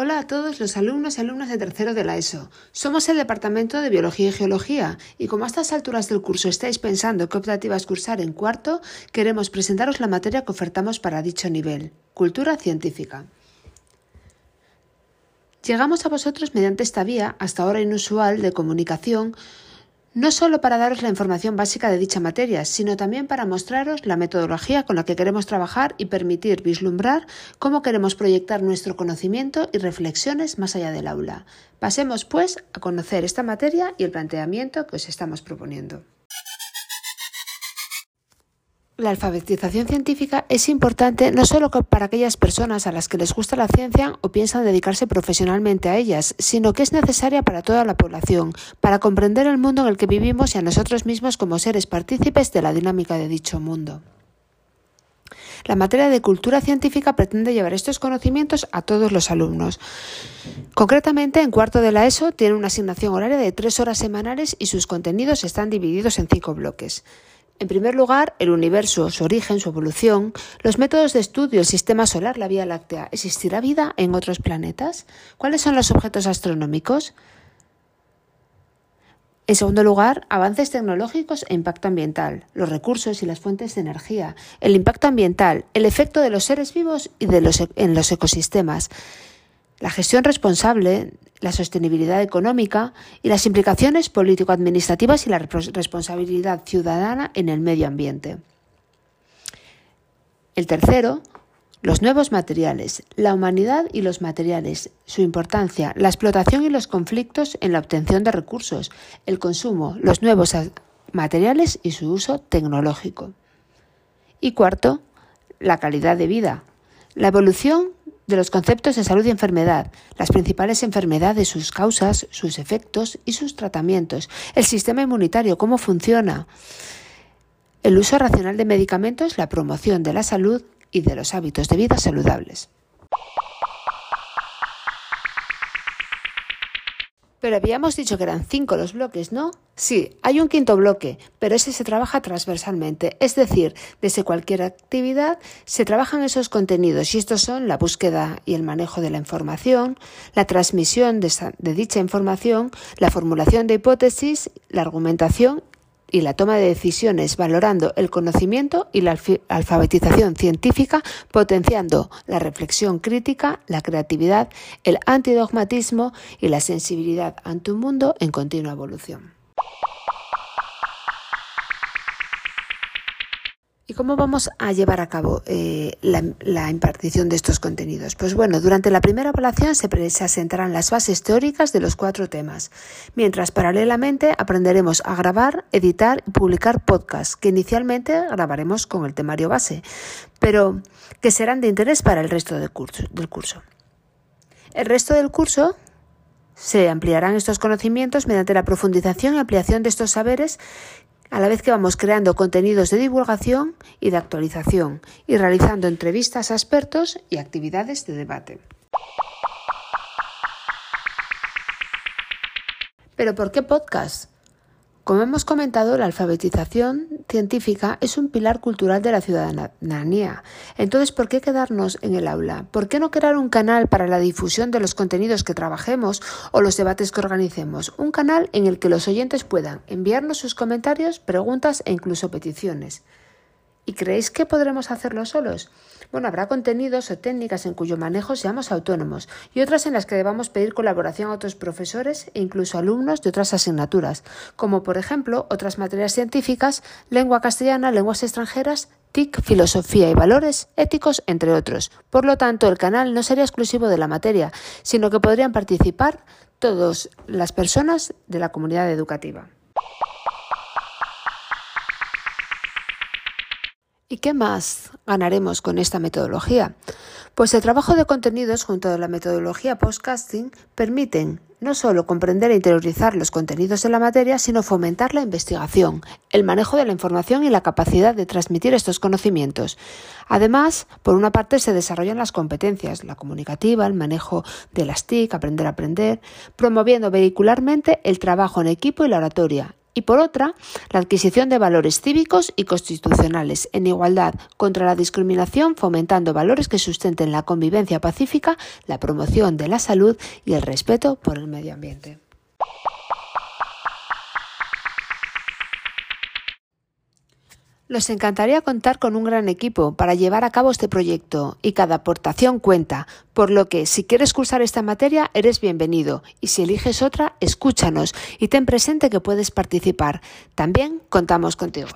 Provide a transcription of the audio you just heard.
Hola a todos los alumnos y alumnas de tercero de la ESO. Somos el Departamento de Biología y Geología y como a estas alturas del curso estáis pensando qué optativas cursar en cuarto, queremos presentaros la materia que ofertamos para dicho nivel, Cultura Científica. Llegamos a vosotros mediante esta vía, hasta ahora inusual, de comunicación, no solo para daros la información básica de dicha materia, sino también para mostraros la metodología con la que queremos trabajar y permitir vislumbrar cómo queremos proyectar nuestro conocimiento y reflexiones más allá del aula. Pasemos, pues, a conocer esta materia y el planteamiento que os estamos proponiendo. La alfabetización científica es importante no solo para aquellas personas a las que les gusta la ciencia o piensan dedicarse profesionalmente a ellas, sino que es necesaria para toda la población, para comprender el mundo en el que vivimos y a nosotros mismos como seres partícipes de la dinámica de dicho mundo. La materia de cultura científica pretende llevar estos conocimientos a todos los alumnos. Concretamente, en cuarto de la ESO tiene una asignación horaria de tres horas semanales y sus contenidos están divididos en cinco bloques. En primer lugar, el universo, su origen, su evolución, los métodos de estudio, el sistema solar, la Vía Láctea. ¿Existirá vida en otros planetas? ¿Cuáles son los objetos astronómicos? En segundo lugar, avances tecnológicos e impacto ambiental, los recursos y las fuentes de energía, el impacto ambiental, el efecto de los seres vivos y de los, e-, en los ecosistemas, la gestión responsable, la sostenibilidad económica y las implicaciones político-administrativas y la responsabilidad ciudadana en el medio ambiente. El tercero, los nuevos materiales, la humanidad y los materiales, su importancia, la explotación y los conflictos en la obtención de recursos, el consumo, los nuevos materiales y su uso tecnológico. Y cuarto, la calidad de vida, la evolución de los conceptos de salud y enfermedad, las principales enfermedades, sus causas, sus efectos y sus tratamientos, el sistema inmunitario, cómo funciona, el uso racional de medicamentos, la promoción de la salud y de los hábitos de vida saludables. Pero habíamos dicho que eran cinco los bloques, ¿no? Sí, hay un quinto bloque, pero ese se trabaja transversalmente, es decir, desde cualquier actividad se trabajan esos contenidos y estos son la búsqueda y el manejo de la información, la transmisión de, de dicha información, la formulación de hipótesis, la argumentación y la toma de decisiones valorando el conocimiento y la alfabetización científica, potenciando la reflexión crítica, la creatividad, el antidogmatismo y la sensibilidad ante un mundo en continua evolución. ¿Y cómo vamos a llevar a cabo eh, la, impartición de estos contenidos? Pues bueno, durante la primera evaluación se, se asentarán las bases teóricas de los cuatro temas, mientras paralelamente aprenderemos a grabar, editar y publicar podcasts, que inicialmente grabaremos con el temario base, pero que serán de interés para el resto del curso. Del curso. El resto del curso se ampliarán estos conocimientos mediante la profundización y ampliación de estos saberes a la vez que vamos creando contenidos de divulgación y de actualización y realizando entrevistas a expertos y actividades de debate. ¿Pero por qué podcast? Como hemos comentado, la alfabetización científica es un pilar cultural de la ciudadanía. Entonces, ¿por qué quedarnos en el aula? ¿Por qué no crear un canal para la difusión de los contenidos que trabajemos o los debates que organicemos? Un canal en el que los oyentes puedan enviarnos sus comentarios, preguntas e incluso peticiones. ¿Y creéis que podremos hacerlo solos? Bueno, habrá contenidos o técnicas en cuyo manejo seamos autónomos y otras en las que debamos pedir colaboración a otros profesores e incluso alumnos de otras asignaturas, como por ejemplo otras materias científicas, lengua castellana, lenguas extranjeras, TIC, filosofía y valores éticos, entre otros. Por lo tanto, el canal no sería exclusivo de la materia, sino que podrían participar todas las personas de la comunidad educativa. ¿Y qué más ganaremos con esta metodología? Pues el trabajo de contenidos junto a la metodología podcasting permiten no solo comprender e interiorizar los contenidos de la materia, sino fomentar la investigación, el manejo de la información y la capacidad de transmitir estos conocimientos. Además, por una parte se desarrollan las competencias, la comunicativa, el manejo de las TIC, aprender a aprender, promoviendo vehicularmente el trabajo en equipo y la oratoria, y por otra, la adquisición de valores cívicos y constitucionales en igualdad contra la discriminación, fomentando valores que sustenten la convivencia pacífica, la promoción de la salud y el respeto por el medio ambiente. Nos encantaría contar con un gran equipo para llevar a cabo este proyecto y cada aportación cuenta, por lo que si quieres cursar esta materia eres bienvenido y si eliges otra, escúchanos y ten presente que puedes participar. También contamos contigo.